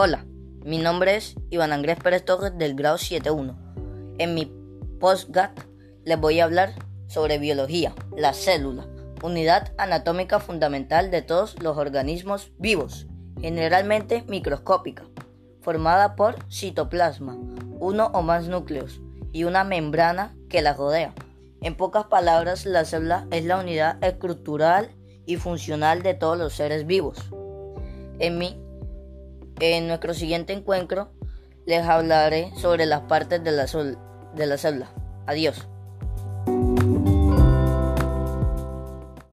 Hola, mi nombre es Iván Andrés Pérez Torres del grado 7.1. En mi postgat les voy a hablar sobre biología, la célula, unidad anatómica fundamental de todos los organismos vivos, generalmente microscópica, formada por citoplasma, uno o más núcleos y una membrana que la rodea. En pocas palabras, la célula es la unidad estructural y funcional de todos los seres vivos. En, mi, en nuestro siguiente encuentro les hablaré sobre las partes de la, de la célula. Adiós.